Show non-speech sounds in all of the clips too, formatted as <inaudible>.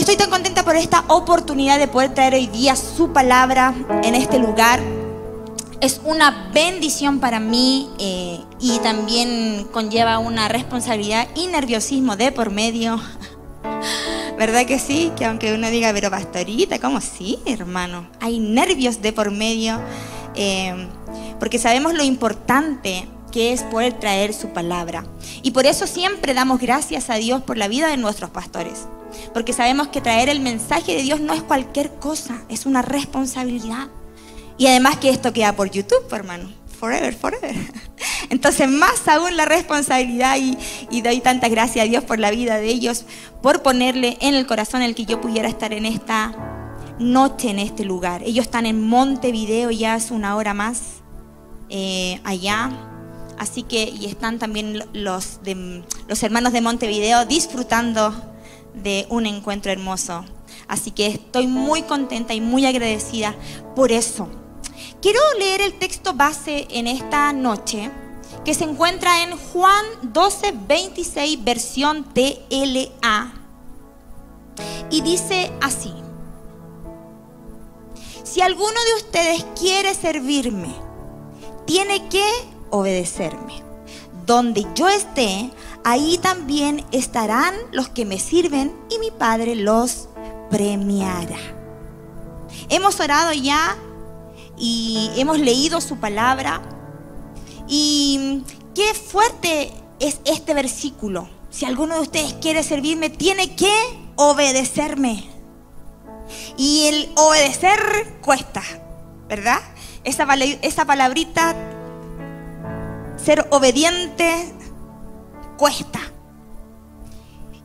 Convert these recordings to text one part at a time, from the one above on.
Estoy tan contenta por esta oportunidad de poder traer hoy día su palabra en este lugar. Es una bendición para mí eh, y también conlleva una responsabilidad y nerviosismo de por medio. <laughs> ¿Verdad que sí? Que aunque uno diga, pero pastorita, ¿cómo sí, hermano? Hay nervios de por medio, eh, porque sabemos lo importante que es poder traer su palabra. Y por eso siempre damos gracias a Dios por la vida de nuestros pastores. Porque sabemos que traer el mensaje de Dios no es cualquier cosa, es una responsabilidad. Y además que esto queda por YouTube, hermano. Forever, forever. <laughs> Entonces más aún la responsabilidad y, doy tantas gracias a Dios por la vida de ellos, por ponerle en el corazón el que yo pudiera estar en esta noche, en este lugar. Ellos están en Montevideo ya hace una hora más eh, allá. Así que, y están también los, los hermanos de Montevideo disfrutando de un encuentro hermoso. Así que estoy muy contenta y muy agradecida por eso. Quiero leer el texto base en esta noche que se encuentra en Juan 12, 26, versión TLA. Y dice así, si alguno de ustedes quiere servirme, tiene que obedecerme. Donde yo esté, ahí también estarán los que me sirven y mi Padre los premiará. Hemos orado ya y hemos leído su palabra. Y qué fuerte es este versículo. Si alguno de ustedes quiere servirme, tiene que obedecerme. Y el obedecer cuesta, ¿verdad? Esa, esa palabrita, ser obediente, cuesta.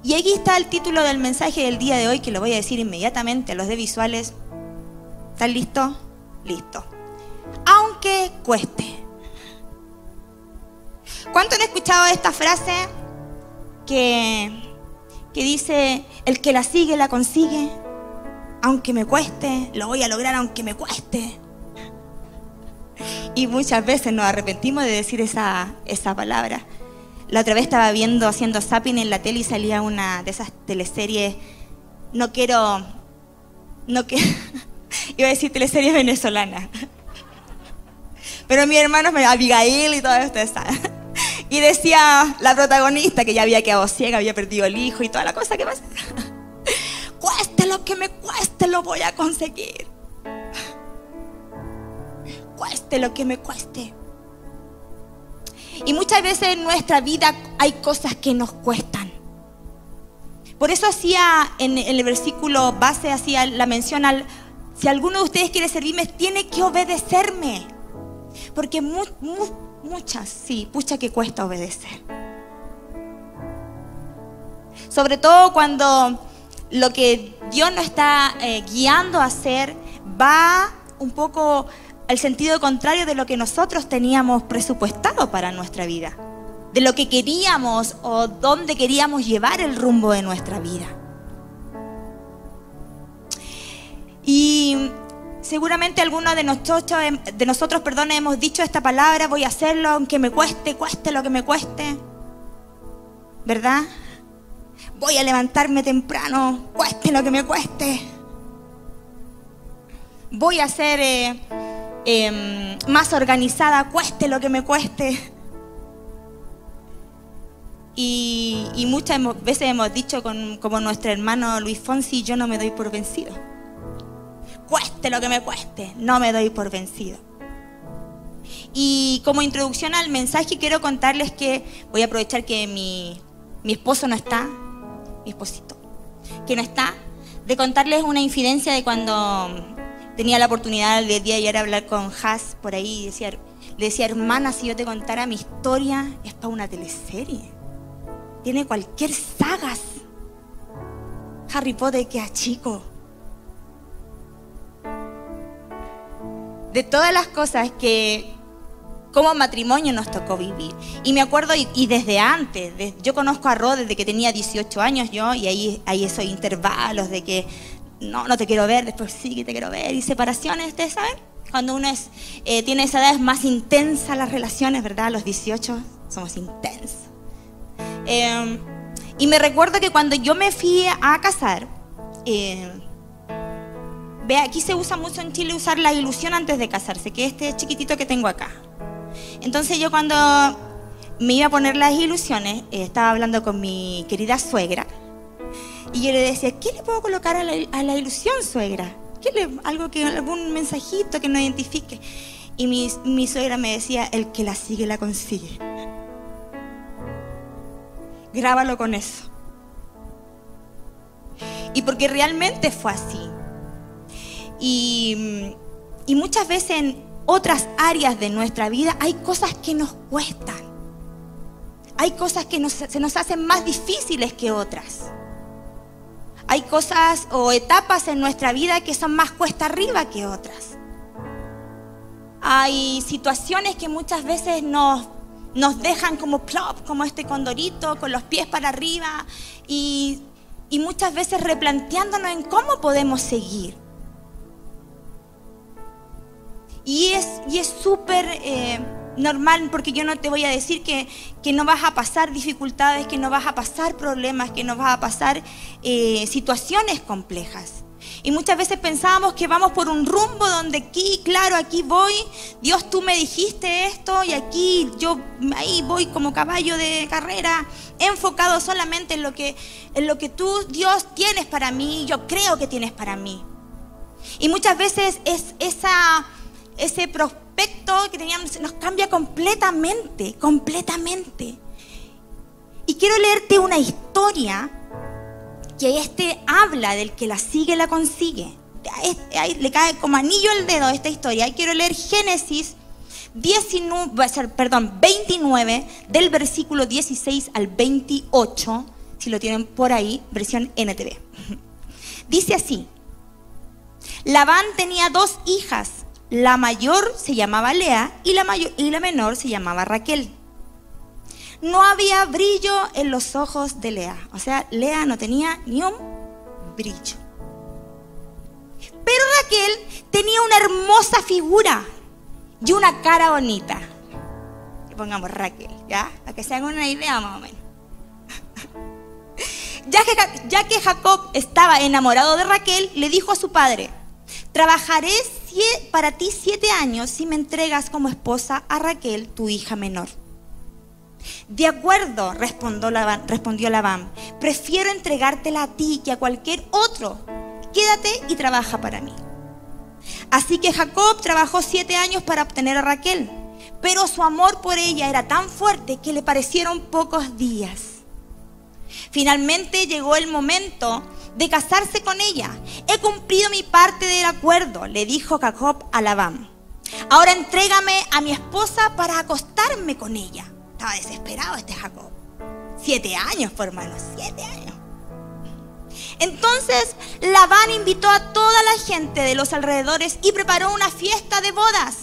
Y aquí está el título del mensaje del día de hoy, que lo voy a decir inmediatamente a los de visuales. ¿Están listos? Listo. Aunque cueste. ¿Cuánto han escuchado esta frase que, que dice, el que la sigue la consigue? Aunque me cueste, lo voy a lograr aunque me cueste. Y muchas veces nos arrepentimos de decir esa, esa palabra. La otra vez estaba viendo, haciendo zapping en la tele y salía una de esas teleseries. No quiero. No quiero. <laughs> Iba a decir teleseries venezolanas. Pero mi hermano, Abigail y todo esto. <laughs> Y decía la protagonista que ya había quedado ciega, había perdido el hijo y toda la cosa que pasa. <laughs> Cueste lo que me cueste, lo voy a conseguir. Cueste lo que me cueste. Y muchas veces en nuestra vida hay cosas que nos cuestan. Por eso hacía en el versículo base, hacía la mención al, si alguno de ustedes quiere servirme, tiene que obedecerme. Porque muchas, sí, pucha que cuesta obedecer. Sobre todo cuando lo que Dios nos está eh, guiando a hacer va un poco al sentido contrario de lo que nosotros teníamos presupuestado para nuestra vida, de lo que queríamos o dónde queríamos llevar el rumbo de nuestra vida. Y seguramente algunos de nosotros, de nosotros perdón, hemos dicho esta palabra, voy a hacerlo aunque me cueste, cueste lo que me cueste. ¿Verdad? Voy a levantarme temprano, cueste lo que me cueste. Voy a ser eh, Em, más organizada, cueste lo que me cueste. Y, muchas veces hemos dicho con, como nuestro hermano Luis Fonsi, yo no me doy por vencido. Cueste lo que me cueste, no me doy por vencido. Y como introducción al mensaje quiero contarles que voy a aprovechar que mi, mi esposo no está, mi esposito, que no está, de contarles una infidencia de cuando tenía la oportunidad de día de ayer hablar con Haas por ahí y decía, le decía, hermana, si yo te contara mi historia, es para una teleserie. Tiene cualquier sagas. Harry Potter que chico. De todas las cosas que como matrimonio nos tocó vivir. Y me acuerdo, y, desde antes, yo conozco a Rod desde que tenía 18 años yo, y ahí hay esos intervalos de que no, no te quiero ver, después sí que te quiero ver. Y separaciones, ¿ustedes saben? Cuando uno es, eh, tiene esa edad es más intensa las relaciones, ¿verdad? los 18 somos intensos. Em, y me recuerdo que cuando yo me fui a casar, eh, ve, aquí se usa mucho en Chile usar la ilusión antes de casarse, que es este chiquitito que tengo acá. Entonces yo cuando me iba a poner las ilusiones, eh, estaba hablando con mi querida suegra, y yo le decía, ¿qué le puedo colocar a la, ilusión, suegra? ¿Qué le, algo que, algún mensajito que nos identifique. Y mi, suegra me decía, el que la sigue la consigue. Grábalo con eso. Y porque realmente fue así. Y, y muchas veces en otras áreas de nuestra vida hay cosas que nos cuestan. Hay cosas que se nos hacen más difíciles que otras. Hay cosas o etapas en nuestra vida que son más cuesta arriba que otras. Hay situaciones que muchas veces nos, nos dejan como plop, como este condorito, con los pies para arriba y, muchas veces replanteándonos en cómo podemos seguir. Y es súper... eh, normal, porque yo no te voy a decir que, no vas a pasar dificultades, que no vas a pasar problemas, que no vas a pasar eh, situaciones complejas. Y muchas veces pensamos que vamos por un rumbo donde aquí, claro, aquí voy, Dios tú me dijiste esto y aquí yo ahí voy como caballo de carrera, enfocado solamente en lo que, en lo que tú, Dios, tienes para mí, yo creo que tienes para mí. Y muchas veces es esa, ese prospecto que teníamos nos cambia completamente, completamente. Y quiero leerte una historia que este habla del que la sigue, la consigue. Le cae como anillo al dedo esta historia. Y quiero leer Génesis 19, perdón, 29, del versículo 16 al 28, si lo tienen por ahí, versión NTV. <laughs> Dice así, Labán tenía dos hijas la mayor se llamaba Lea y la, mayor, y la menor se llamaba Raquel. No había brillo en los ojos de Lea. O sea, Lea no tenía ni un brillo. Pero Raquel tenía una hermosa figura y una cara bonita. pongamos Raquel, ¿ya? Para que se hagan una idea más o menos. <laughs> Ya que, ya que Jacob estaba enamorado de Raquel, le dijo a su padre, trabajaré para ti siete años si me entregas como esposa a Raquel, tu hija menor. De acuerdo, respondió Labán, respondió Labán, prefiero entregártela a ti que a cualquier otro. Quédate y trabaja para mí. Así que Jacob trabajó siete años para obtener a Raquel, pero su amor por ella era tan fuerte que le parecieron pocos días. Finalmente llegó el momento de casarse con ella. He cumplido mi parte del acuerdo, le dijo Jacob a Labán. Ahora entrégame a mi esposa para acostarme con ella. Estaba desesperado este Jacob. Siete años, por hermano, siete años. Entonces Labán invitó a toda la gente de los alrededores y preparó una fiesta de bodas.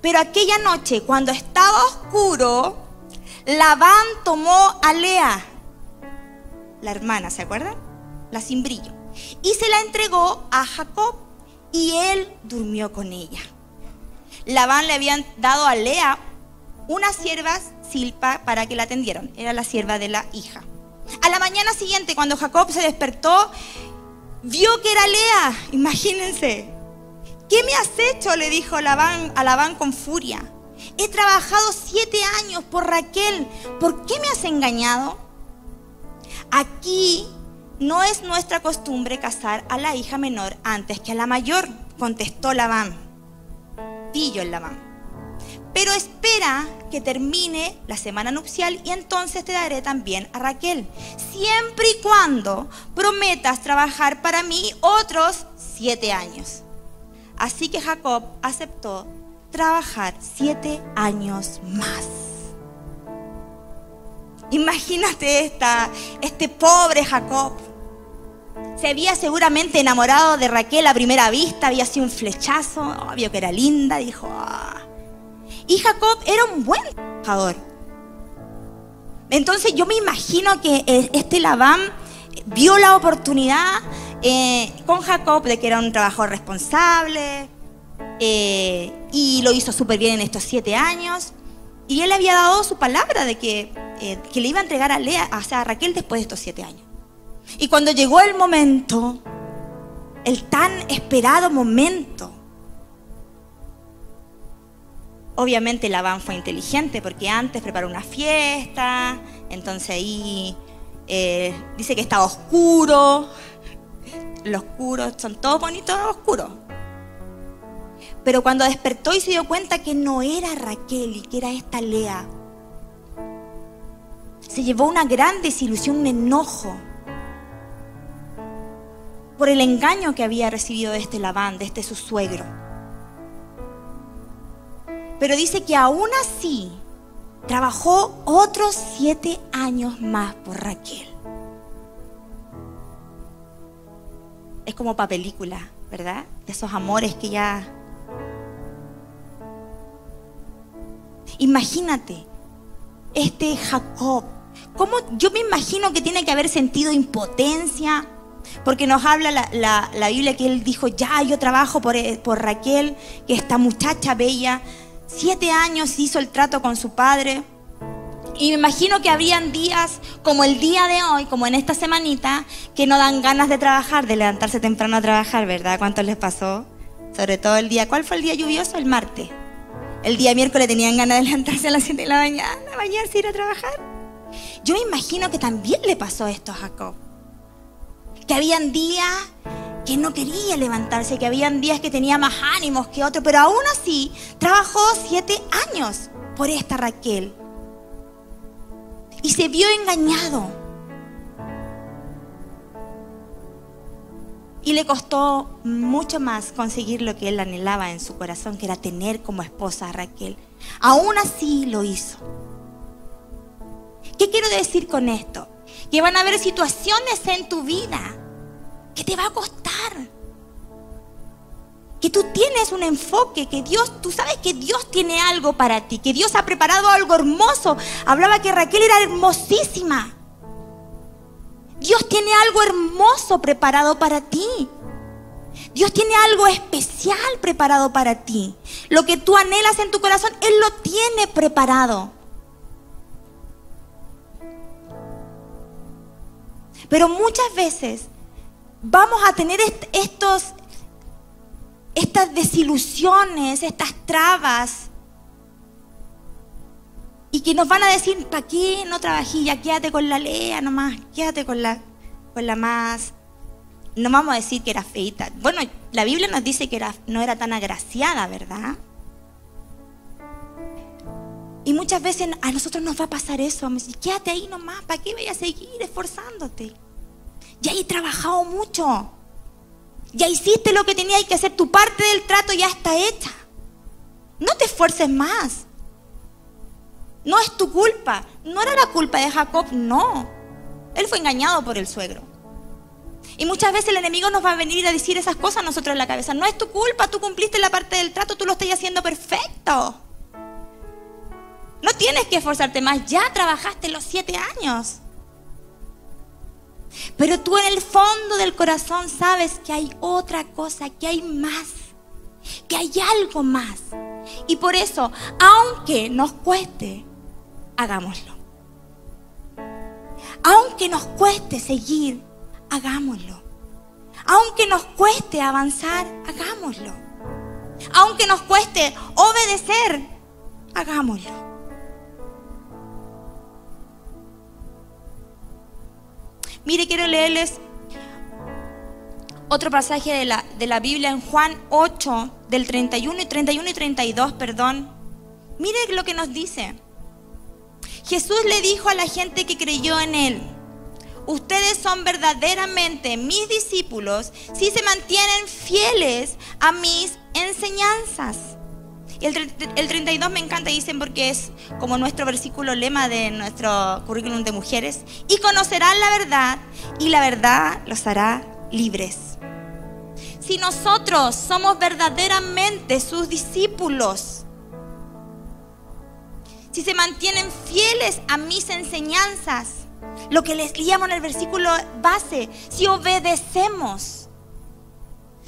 Pero aquella noche, cuando estaba oscuro, Labán tomó a Lea, la hermana, ¿se acuerdan? La sin brillo, y se la entregó a Jacob y él durmió con ella. Labán le habían dado a Lea una sierva silpa para que la atendieran, era la sierva de la hija. A la mañana siguiente, cuando Jacob se despertó, vio que era Lea, imagínense. ¿Qué me has hecho? le dijo Labán, a Labán con furia. He trabajado siete años por Raquel, ¿por qué me has engañado? Aquí no es nuestra costumbre casar a la hija menor antes que a la mayor, contestó Labán. Pillo el Labán. Pero espera que termine la semana nupcial y entonces te daré también a Raquel, siempre y cuando prometas trabajar para mí otros siete años. Así que Jacob aceptó trabajar siete años más. Imagínate esta, este pobre Jacob se había seguramente enamorado de Raquel a primera vista, había sido un flechazo, obvio que era linda, dijo. Ah". Y Jacob era un buen trabajador. Entonces yo me imagino que eh, este Labán vio la oportunidad eh, con Jacob de que era un trabajador responsable eh, y lo hizo súper bien en estos siete años. Y él había dado su palabra de que, le iba a entregar a, Lea, a Raquel después de estos siete años. Y cuando llegó el momento, el tan esperado momento. Obviamente Labán fue inteligente porque antes preparó una fiesta, entonces ahí eh, dice que estaba oscuro, los oscuros son todos bonitos oscuros. Pero cuando despertó y se dio cuenta que no era Raquel y que era esta Lea, se llevó una gran desilusión, un enojo por el engaño que había recibido de este Labán, de este su suegro. Pero dice que aún así trabajó otros siete años más por Raquel. Es como para película, ¿verdad? De esos amores que ya... Imagínate, este Jacob, ¿cómo yo me imagino que tiene que haber sentido impotencia? Porque nos habla la, Biblia que él dijo, ya yo trabajo por, eh, por Raquel, que esta muchacha bella, siete años hizo el trato con su padre. Y me imagino que habrían días como el día de hoy, como en esta semanita, que no dan ganas de trabajar, de levantarse temprano a trabajar, ¿verdad? ¿Cuántos les pasó? Sobre todo el día, ¿cuál fue el día lluvioso? El martes. El día miércoles tenían ganas de levantarse a las 7 de la mañana, bañarse, ir a trabajar. Yo me imagino que también le pasó esto a Jacob. Que habían días que no quería levantarse, que habían días que tenía más ánimos que otros, pero aún así trabajó siete años por esta Raquel y se vio engañado. Y le costó mucho más conseguir lo que él anhelaba en su corazón, que era tener como esposa a Raquel. Aún así lo hizo. ¿Qué quiero decir con esto? Que van a haber situaciones en tu vida que te va a costar que tú tienes un enfoque, que Dios, tú sabes que Dios tiene algo para ti, que Dios ha preparado algo hermoso. Hablaba que Raquel era hermosísima. Dios tiene algo hermoso preparado para ti. Dios tiene algo especial preparado para ti. Lo que tú anhelas en tu corazón, Él lo tiene preparado. Pero muchas veces vamos a tener estos estas desilusiones, estas trabas, y que nos van a decir, ¿para qué no trabajé? Ya quédate con la lea nomás, quédate con la, con la más... No vamos a decir que era feita. Bueno, la Biblia nos dice que era, no era tan agraciada, ¿verdad? Y muchas veces a nosotros nos va a pasar eso. Me dice, quédate ahí nomás, ¿para qué voy a seguir esforzándote? Ya he trabajado mucho. Ya hiciste lo que tenías que hacer, tu parte del trato ya está hecha. No te esfuerces más. No es tu culpa. No era la culpa de Jacob, no. Él fue engañado por el suegro. Y muchas veces el enemigo nos va a venir a decir esas cosas a nosotros en la cabeza. No es tu culpa, tú cumpliste la parte del trato, tú lo estás haciendo perfecto. No tienes que esforzarte más, ya trabajaste los siete años. Pero tú en el fondo del corazón sabes que hay otra cosa, que hay más, que hay algo más. Y por eso, aunque nos cueste, hagámoslo. Aunque nos cueste seguir, hagámoslo. Aunque nos cueste avanzar, hagámoslo. Aunque nos cueste obedecer, hagámoslo. Mire, quiero leerles otro pasaje de la, de la Biblia en Juan 8, del 31 y 31 y 32, perdón. Mire lo que nos dice. Jesús le dijo a la gente que creyó en él, ustedes son verdaderamente mis discípulos si se mantienen fieles a mis enseñanzas. Y el, 32 me encanta, dicen, porque es como nuestro versículo lema de nuestro currículum de mujeres. Y conocerán la verdad y la verdad los hará libres. Si nosotros somos verdaderamente sus discípulos, si se mantienen fieles a mis enseñanzas, lo que les leíamos en el versículo base, si obedecemos,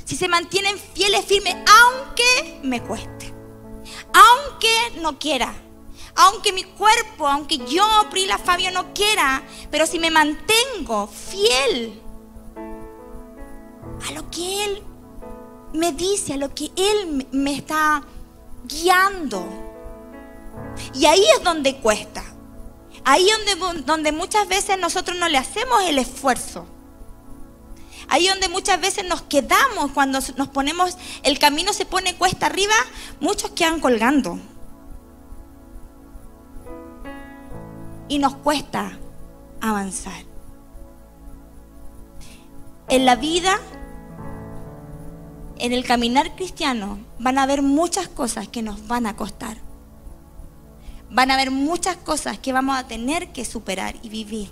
si se mantienen fieles, firmes, aunque me cueste aunque no quiera, aunque mi cuerpo, aunque yo, Prila Fabio, no quiera, pero si me mantengo fiel, a lo que Él me dice, a lo que Él me está guiando. Y ahí es donde cuesta. Ahí es donde, donde muchas veces nosotros no le hacemos el esfuerzo. Ahí donde muchas veces nos quedamos cuando nos ponemos, el camino se pone cuesta arriba, muchos quedan colgando. Y nos cuesta avanzar. En la vida, en el caminar cristiano, van a haber muchas cosas que nos van a costar. Van a haber muchas cosas que vamos a tener que superar y vivir.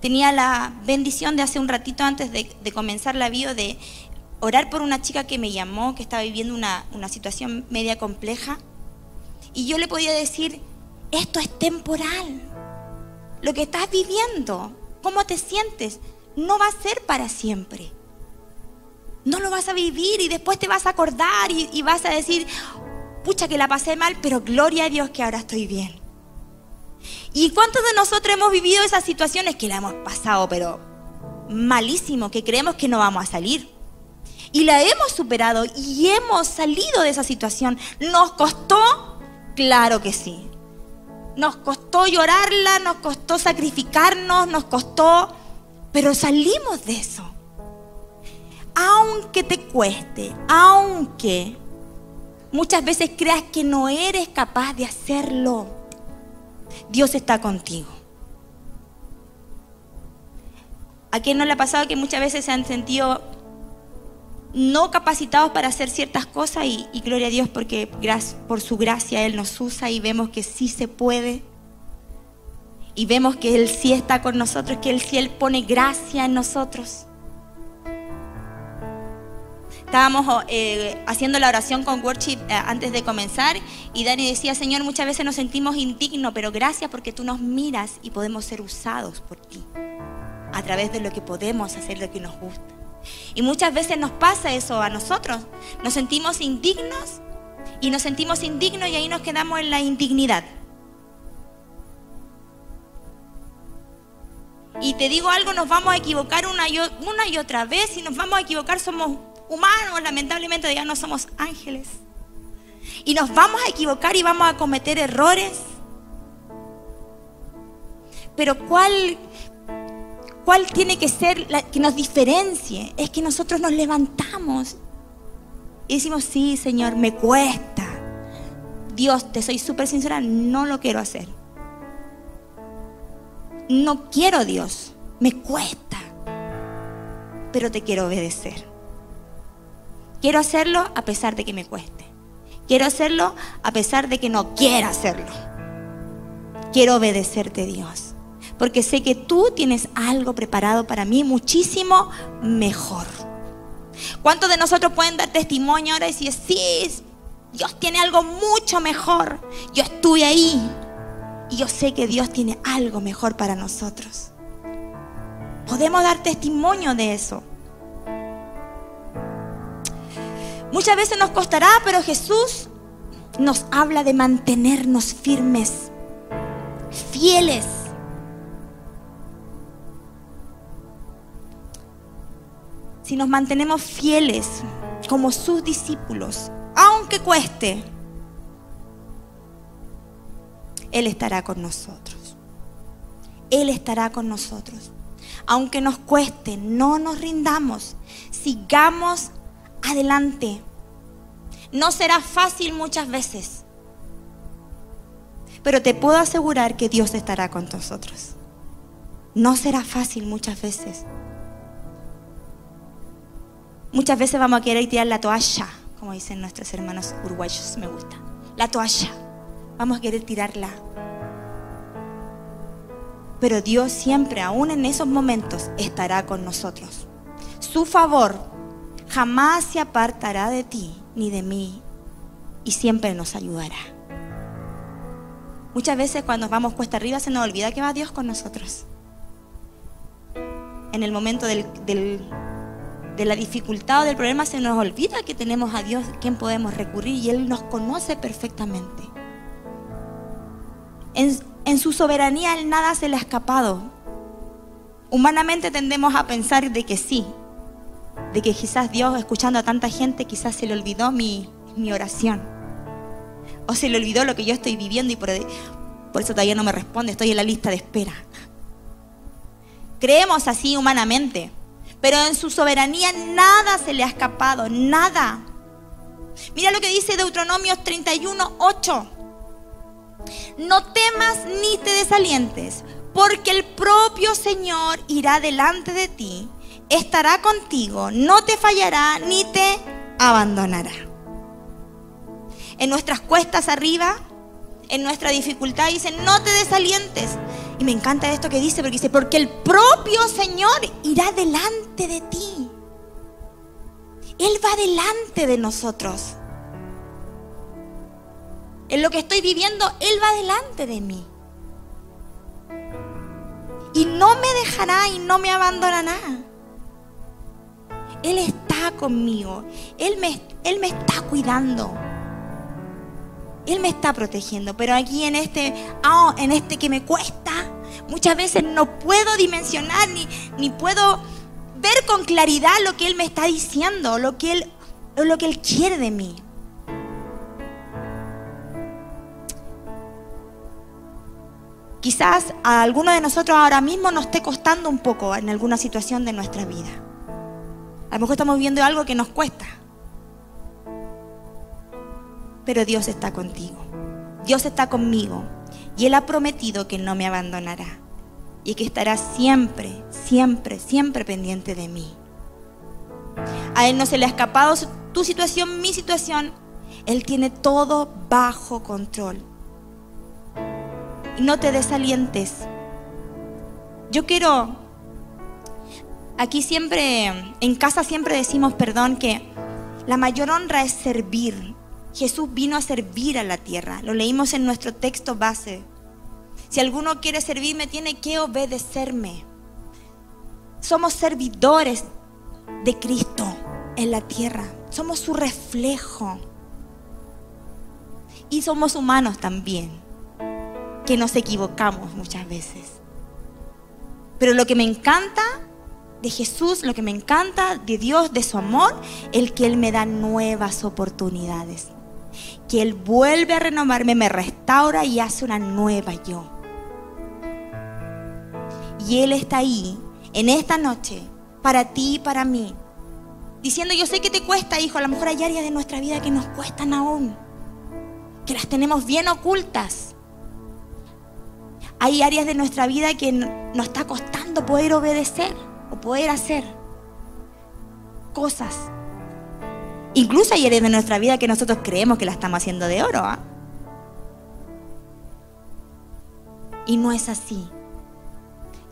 Tenía la bendición de hace un ratito antes de, comenzar la bio de orar por una chica que me llamó, que estaba viviendo una, situación media compleja. Y yo le podía decir, esto es temporal. Lo que estás viviendo, cómo te sientes, no va a ser para siempre. No lo vas a vivir y después te vas a acordar y vas a decir, pucha que la pasé mal, pero gloria a Dios que ahora estoy bien. ¿Y cuántos de nosotros hemos vivido esas situaciones que la hemos pasado, pero malísimo, que creemos que no vamos a salir? Y la hemos superado y hemos salido de esa situación. ¿Nos costó? Claro que sí. Nos costó llorarla, nos costó sacrificarnos, nos costó, pero salimos de eso. Aunque te cueste, aunque muchas veces creas que no eres capaz de hacerlo Dios está contigo. ¿A quién no le ha pasado que muchas veces se han sentido no capacitados para hacer ciertas cosas y, gloria a Dios porque por su gracia Él nos usa y vemos que sí se puede? Y vemos que Él sí está con nosotros, que Él sí Él pone gracia en nosotros estábamos eh, haciendo la oración con worship eh, antes de comenzar y Dani decía, Señor, muchas veces nos sentimos indignos, pero gracias porque tú nos miras y podemos ser usados por ti a través de lo que podemos hacer, lo que nos gusta. Y muchas veces nos pasa eso a nosotros, nos sentimos indignos y nos sentimos indignos y ahí nos quedamos en la indignidad. Y te digo algo, nos vamos a equivocar una y, una y otra vez. y nos vamos a equivocar, somos humanos, lamentablemente ya no somos ángeles. Y nos vamos a equivocar y vamos a cometer errores. Pero ¿cuál, cuál tiene que ser que nos diferencie? Es que nosotros nos levantamos y decimos, sí, Señor, me cuesta. Dios, te soy súper sincera, no lo quiero hacer. No quiero Dios, me cuesta, pero te quiero obedecer. Quiero hacerlo a pesar de que me cueste. Quiero hacerlo a pesar de que no quiera hacerlo. Quiero obedecerte, Dios. Porque sé que tú tienes algo preparado para mí muchísimo mejor. ¿Cuántos de nosotros pueden dar testimonio ahora y decir, sí, Dios tiene algo mucho mejor? Yo estuve ahí y yo sé que Dios tiene algo mejor para nosotros. Podemos dar testimonio de eso. Muchas veces nos costará, pero Jesús nos habla de mantenernos firmes, fieles. Si nos mantenemos fieles como sus discípulos, aunque cueste, Él estará con nosotros. Él estará con nosotros. Aunque nos cueste, no nos rindamos. Sigamos adelante. No será fácil muchas veces, pero te puedo asegurar que Dios estará con nosotros. No será fácil muchas veces. Muchas veces vamos a querer tirar la toalla, como dicen nuestros hermanos uruguayos, me gusta. La toalla. Vamos a querer tirarla. Pero Dios siempre, aún en esos momentos, estará con nosotros. Su favor jamás se apartará de ti ni de mí y siempre nos ayudará. Muchas veces cuando vamos cuesta arriba se nos olvida que va Dios con nosotros. En el momento de la dificultad o del problema se nos olvida que tenemos a Dios quien podemos recurrir y Él nos conoce perfectamente. En, en su soberanía Él nada se le ha escapado. Humanamente tendemos a pensar de que sí, de que quizás Dios, escuchando a tanta gente, quizás se le olvidó mi, mi oración. O se le olvidó lo que yo estoy viviendo y por, por eso todavía no me responde, estoy en la lista de espera. Creemos así humanamente, pero en su soberanía nada se le ha escapado, nada. Mira lo que dice Deuteronomios 31, 8. No temas ni te desalientes, porque el propio Señor irá delante de ti, estará contigo, no te fallará ni te abandonará. En nuestras cuestas arriba, en nuestra dificultad, dice, no te desalientes. Y me encanta esto que dice, porque dice, porque el propio Señor irá delante de ti. Él va delante de nosotros. En lo que estoy viviendo, Él va delante de mí. Y no me dejará y no me abandonará. Él está conmigo. Él me, Él me está cuidando. Él me está protegiendo. Pero aquí en este, oh, en este que me cuesta, muchas veces no puedo dimensionar ni, ni puedo ver con claridad lo que Él me está diciendo, lo que Él, lo que Él quiere de mí. Quizás a alguno de nosotros ahora mismo nos esté costando un poco en alguna situación de nuestra vida. A lo mejor estamos viendo algo que nos cuesta. Pero Dios está contigo. Dios está conmigo. Y Él ha prometido que no me abandonará. Y que estará siempre, siempre, siempre pendiente de mí. A Él no se le ha escapado tu situación, mi situación. Él tiene todo bajo control y no te desalientes. Yo quiero, aquí siempre, en casa siempre decimos, perdón, que la mayor honra es servir. Jesús vino a servir a la tierra. Lo leímos en nuestro texto base. Si alguno quiere servirme, tiene que obedecerme. Somos servidores de Cristo en la tierra. Somos su reflejo. Y somos humanos también que nos equivocamos muchas veces. Pero lo que me encanta de Jesús, lo que me encanta de Dios, de su amor, el que Él me da nuevas oportunidades. Que Él vuelve a renovarme, me restaura y hace una nueva yo. Y Él está ahí, en esta noche, para ti y para mí. Diciendo, yo sé que te cuesta, hijo, a lo mejor hay áreas de nuestra vida que nos cuestan aún. Que las tenemos bien ocultas hay áreas de nuestra vida que nos está costando poder obedecer poder hacer cosas. Incluso hay áreas de nuestra vida que nosotros creemos que la estamos haciendo de oro. ¿ah? Y no es así.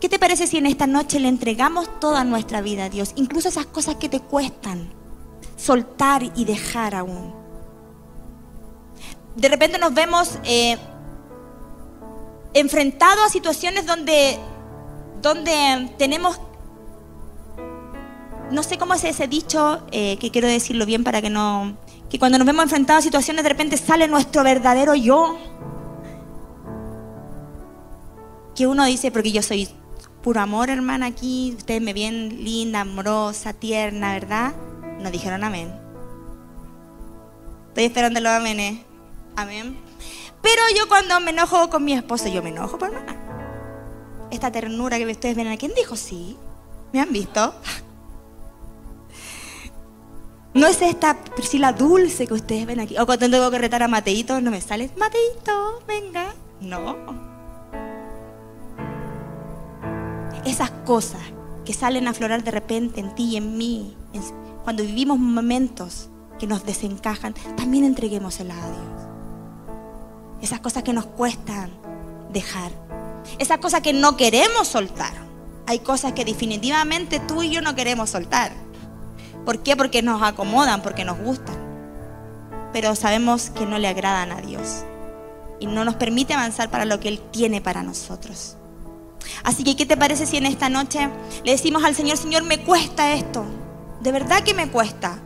¿Qué te parece si en esta noche le entregamos toda nuestra vida a Dios? Incluso esas cosas que te cuestan soltar y dejar aún. De repente nos vemos eh, enfrentado a situaciones donde, donde tenemos, no sé cómo es ese dicho, eh, que quiero decirlo bien para que no, que cuando nos vemos enfrentados a situaciones de repente sale nuestro verdadero yo. Que uno dice, porque yo soy puro amor, hermana, aquí, ustedes me ven linda, amorosa, tierna, ¿verdad? Nos dijeron amén. Estoy esperando los amenes. Amén. Pero yo cuando me enojo con mi esposo, yo me enojo por hermana. Esta ternura que ustedes ven ¿quién dijo sí? ¿Me han visto? No es esta Priscila dulce que ustedes ven aquí. O cuando tengo que retar a Mateito, no me sale, Mateito, venga. No. Esas cosas que salen a aflorar de repente en ti y en mí, cuando vivimos momentos que nos desencajan, también entreguémoselas a Dios esas cosas que nos cuestan dejar, esas cosas que no queremos soltar. Hay cosas que definitivamente tú y yo no queremos soltar. ¿Por qué? Porque nos acomodan, porque nos gustan. Pero sabemos que no le agradan a Dios y no nos permite avanzar para lo que Él tiene para nosotros. Así que, ¿qué te parece si en esta noche le decimos al Señor, Señor, me cuesta esto? De verdad que me cuesta.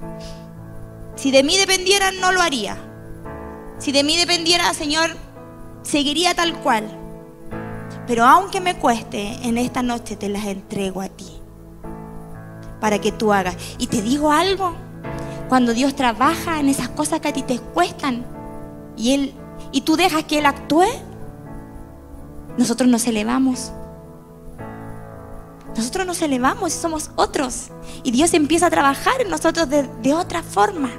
Si de mí dependiera, no lo haría. Si de mí dependiera, Señor, seguiría tal cual. Pero aunque me cueste, en esta noche te las entrego a ti. Para que tú hagas. Y te digo algo, cuando Dios trabaja en esas cosas que a ti te cuestan y, él, y tú dejas que Él actúe, nosotros nos elevamos. Nosotros nos elevamos y somos otros. Y Dios empieza a trabajar en nosotros de, de otra forma.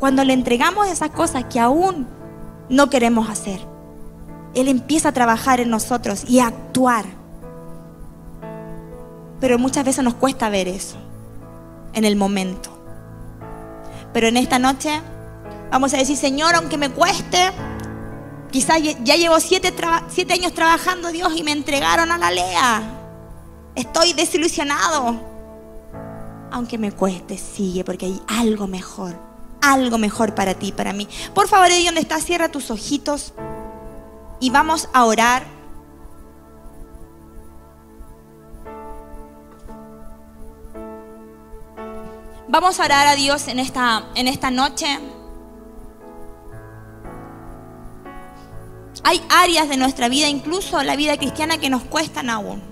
Cuando le entregamos esas cosas que aún no queremos hacer, Él empieza a trabajar en nosotros y a actuar. Pero muchas veces nos cuesta ver eso en el momento. Pero en esta noche vamos a decir, Señor, aunque me cueste, quizás ya llevo siete, siete años trabajando Dios y me entregaron a la Lea. Estoy desilusionado. Aunque me cueste, sigue porque hay algo mejor. Algo mejor para ti, para mí. Por favor, ahí donde estás, cierra tus ojitos y vamos a orar Vamos a orar a Dios en esta, en esta noche. Hay áreas de nuestra vida, incluso la vida cristiana, que nos cuestan aún.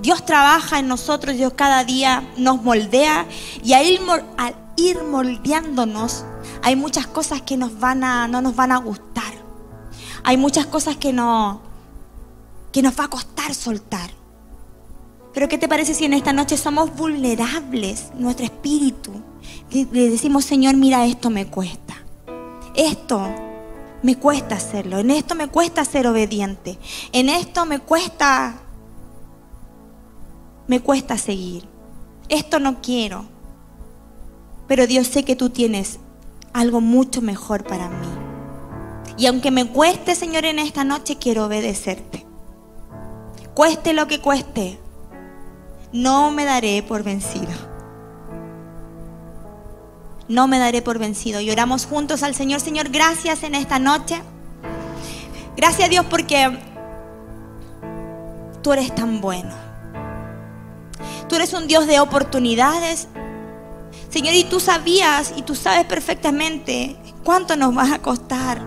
Dios trabaja en nosotros, Dios cada día nos moldea y al ir, moldeándonos hay muchas cosas que nos van a, no nos van a gustar. Hay muchas cosas que, no, que nos va a costar soltar. Pero ¿qué te parece si en esta noche somos vulnerables, nuestro espíritu? Le decimos, Señor, mira, esto me cuesta. Esto me cuesta hacerlo. En esto me cuesta ser obediente. En esto me cuesta, me cuesta seguir. Esto no quiero. Pero Dios sé que tú tienes algo mucho mejor para mí. Y aunque me cueste, Señor, en esta noche quiero obedecerte. Cueste lo que cueste, no me daré por vencido. No me daré por vencido. Y oramos juntos al Señor. Señor, gracias en esta noche. Gracias a Dios porque tú eres tan bueno. Tú eres un Dios de oportunidades. Señor, y tú sabías y tú sabes perfectamente cuánto nos va a costar,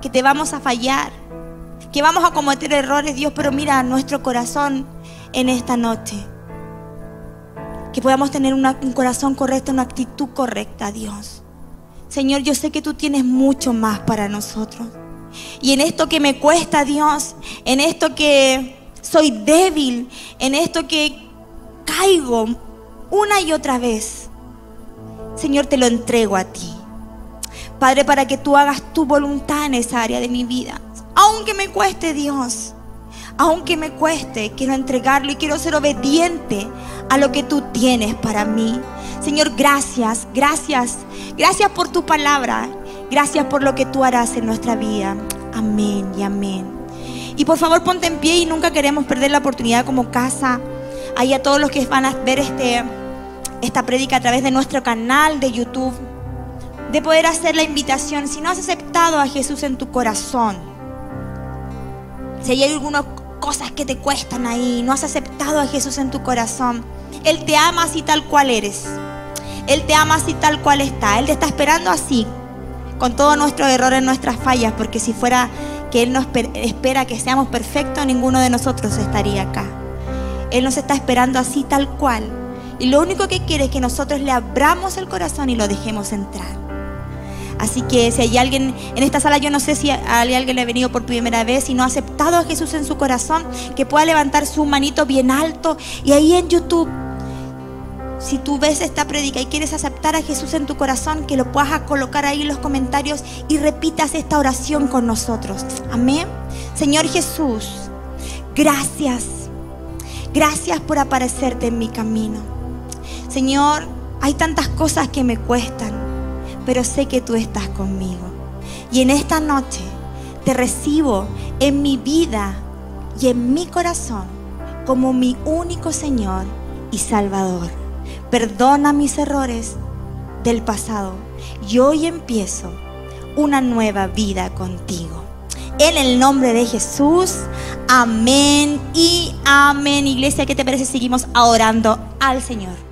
que te vamos a fallar, que vamos a cometer errores, Dios, pero mira nuestro corazón en esta noche que podamos tener un corazón correcto, una actitud correcta, Dios. Señor, yo sé que tú tienes mucho más para nosotros. Y en esto que me cuesta, Dios, en esto que soy débil, en esto que caigo una y otra vez, Señor, te lo entrego a ti. Padre, para que tú hagas tu voluntad en esa área de mi vida. Aunque me cueste, Dios aunque me cueste, quiero entregarlo y quiero ser obediente a lo que tú tienes para mí. Señor, gracias, gracias, gracias por tu palabra, gracias por lo que tú harás en nuestra vida. Amén y amén. Y por favor ponte en pie y nunca queremos perder la oportunidad como casa. Ahí a todos los que van a ver este, esta prédica a través de nuestro canal de YouTube, de poder hacer la invitación. Si no has aceptado a Jesús en tu corazón, si hay algunos cosas que te cuestan ahí, no has aceptado a Jesús en tu corazón. Él te ama así tal cual eres. Él te ama así tal cual está. Él te está esperando así, con todos nuestros errores, nuestras fallas, porque si fuera que Él nos espera que seamos perfectos, ninguno de nosotros estaría acá. Él nos está esperando así tal cual. Y lo único que quiere es que nosotros le abramos el corazón y lo dejemos entrar. Así que si hay alguien en esta sala, yo no sé si hay alguien le ha venido por primera vez y no ha aceptado a Jesús en su corazón, que pueda levantar su manito bien alto y ahí en YouTube si tú ves esta prédica y quieres aceptar a Jesús en tu corazón, que lo puedas colocar ahí en los comentarios y repitas esta oración con nosotros. Amén. Señor Jesús, gracias. Gracias por aparecerte en mi camino. Señor, hay tantas cosas que me cuestan pero sé que tú estás conmigo. Y en esta noche te recibo en mi vida y en mi corazón como mi único Señor y Salvador. Perdona mis errores del pasado y hoy empiezo una nueva vida contigo. En el nombre de Jesús, amén y amén. Iglesia, ¿qué te parece? Seguimos adorando al Señor.